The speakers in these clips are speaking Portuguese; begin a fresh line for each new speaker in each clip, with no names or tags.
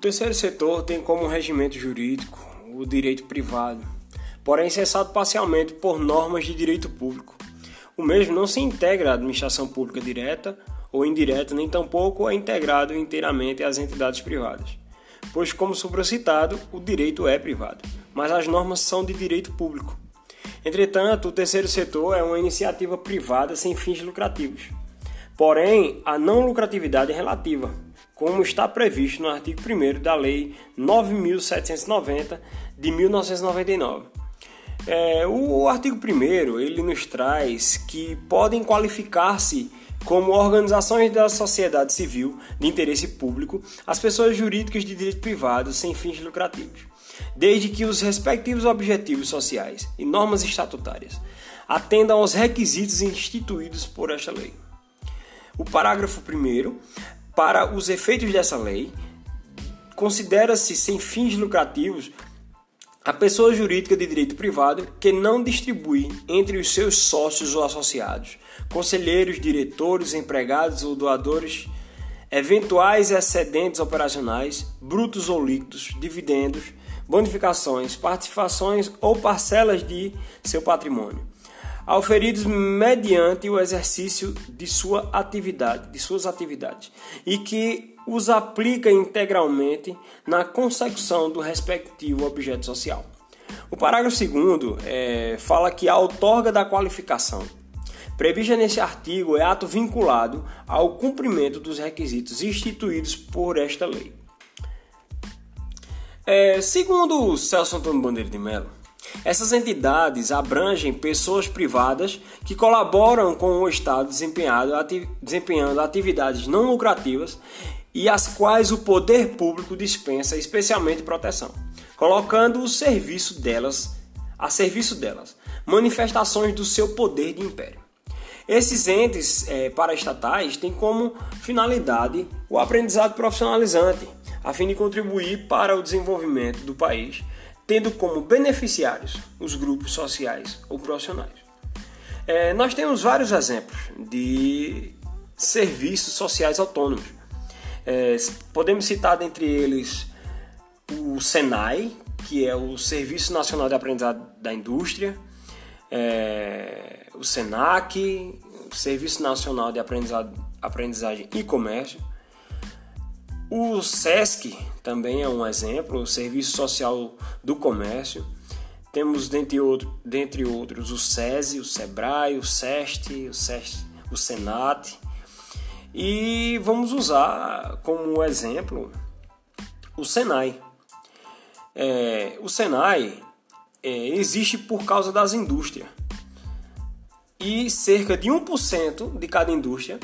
O terceiro setor tem como regimento jurídico o direito privado, porém cessado parcialmente por normas de direito público. O mesmo não se integra à administração pública direta ou indireta, nem tampouco é integrado inteiramente às entidades privadas, pois, como supracitado, o direito é privado, mas as normas são de direito público. Entretanto, o terceiro setor é uma iniciativa privada sem fins lucrativos. Porém, a não lucratividade é relativa, como está previsto no artigo 1 da Lei 9.790 de 1999. É, o artigo 1 ele nos traz que podem qualificar-se como organizações da sociedade civil de interesse público as pessoas jurídicas de direito privado sem fins lucrativos, desde que os respectivos objetivos sociais e normas estatutárias atendam aos requisitos instituídos por esta lei. O parágrafo 1 para os efeitos dessa lei, considera-se sem fins lucrativos a pessoa jurídica de direito privado que não distribui entre os seus sócios ou associados, conselheiros, diretores, empregados ou doadores eventuais excedentes operacionais, brutos ou líquidos, dividendos, bonificações, participações ou parcelas de seu patrimônio, auferidos mediante o exercício de sua atividade, de suas atividades, e que os aplica integralmente na consecução do respectivo objeto social. O parágrafo 2 é, fala que a outorga da qualificação prevista nesse artigo é ato vinculado ao cumprimento dos requisitos instituídos por esta lei. É, segundo Celso Antônio Bandeira de Mello, essas entidades abrangem pessoas privadas que colaboram com o Estado desempenhando, atividades não lucrativas e às quais o poder público dispensa especialmente proteção, colocando o serviço delas a serviço delas manifestações do seu poder de império. Esses entes é, paraestatais têm como finalidade o aprendizado profissionalizante, a fim de contribuir para o desenvolvimento do país tendo como beneficiários os grupos sociais ou profissionais. É, nós temos vários exemplos de serviços sociais autônomos. É, podemos citar dentre eles o SENAI, que é o Serviço Nacional de Aprendizado da Indústria, é, o SENAC, o Serviço Nacional de Aprendizado, Aprendizagem e Comércio, o SESC também é um exemplo, o Serviço Social do Comércio. Temos, dentre, outro, dentre outros, o SESI, o SEBRAE, o SEST, o, o SENAT. E vamos usar como exemplo o SENAI. É, o SENAI é, existe por causa das indústrias. E cerca de 1% de cada indústria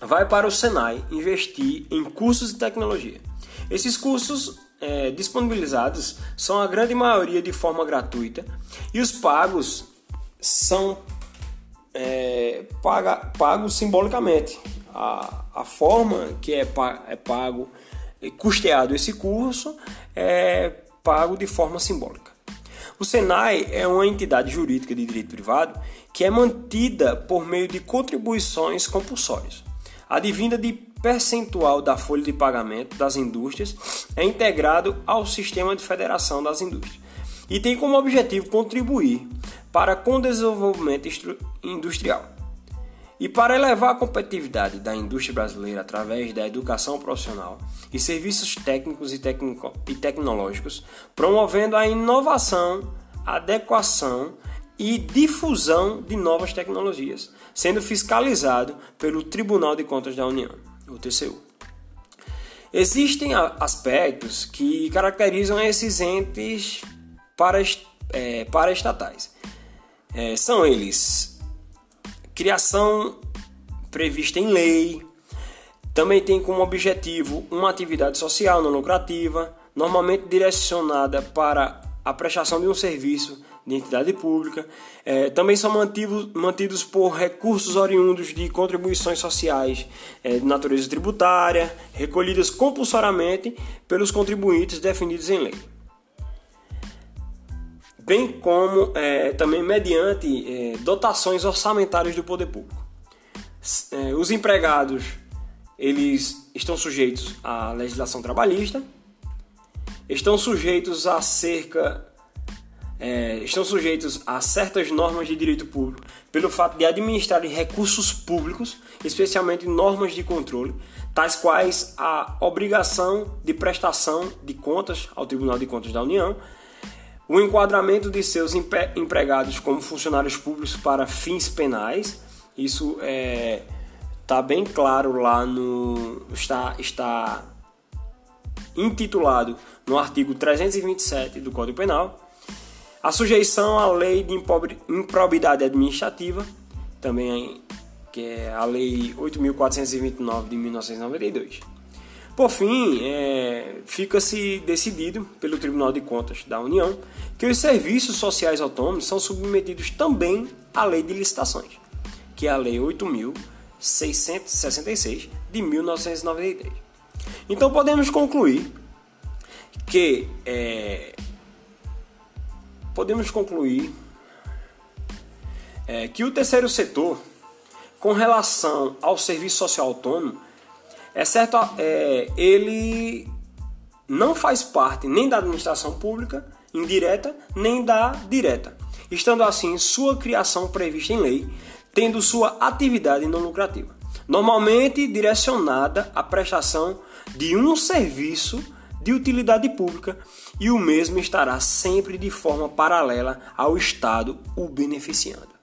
vai para o Senai investir em cursos de tecnologia. Esses cursos é, disponibilizados são a grande maioria de forma gratuita e os pagos são é, paga, pagos simbolicamente. A, a forma que é, é pago, é custeado esse curso é pago de forma simbólica. O Senai é uma entidade jurídica de direito privado que é mantida por meio de contribuições compulsórias. A divinda de percentual da folha de pagamento das indústrias é integrado ao sistema de federação das indústrias e tem como objetivo contribuir para com o desenvolvimento industrial. E para elevar a competitividade da indústria brasileira através da educação profissional e serviços técnicos e, e tecnológicos, promovendo a inovação, adequação e difusão de novas tecnologias, sendo fiscalizado pelo Tribunal de Contas da União, o TCU. Existem aspectos que caracterizam esses entes para, é, para estatais. É, são eles criação prevista em lei, também tem como objetivo uma atividade social não lucrativa, normalmente direcionada para a prestação de um serviço de entidade pública. É, também são mantidos, mantidos por recursos oriundos de contribuições sociais é, de natureza tributária, recolhidas compulsoriamente pelos contribuintes definidos em lei. Bem como é, também mediante é, dotações orçamentárias do poder público. É, os empregados eles estão sujeitos à legislação trabalhista, estão sujeitos a cerca é, estão sujeitos a certas normas de direito público pelo fato de administrarem recursos públicos, especialmente normas de controle, tais quais a obrigação de prestação de contas ao Tribunal de Contas da União, o enquadramento de seus empregados como funcionários públicos para fins penais, isso é tá bem claro lá no está está intitulado no artigo 327 do Código Penal. A sujeição à lei de improbidade administrativa, também que é a lei 8429 de 1992. Por fim, é, fica-se decidido pelo Tribunal de Contas da União que os serviços sociais autônomos são submetidos também à lei de licitações, que é a lei 8.000 666 de 1993. Então podemos concluir que é, podemos concluir é, que o terceiro setor, com relação ao serviço social autônomo, é certo, é, ele não faz parte nem da administração pública indireta nem da direta, estando assim sua criação prevista em lei tendo sua atividade não lucrativa, normalmente direcionada à prestação de um serviço de utilidade pública e o mesmo estará sempre de forma paralela ao Estado o beneficiando.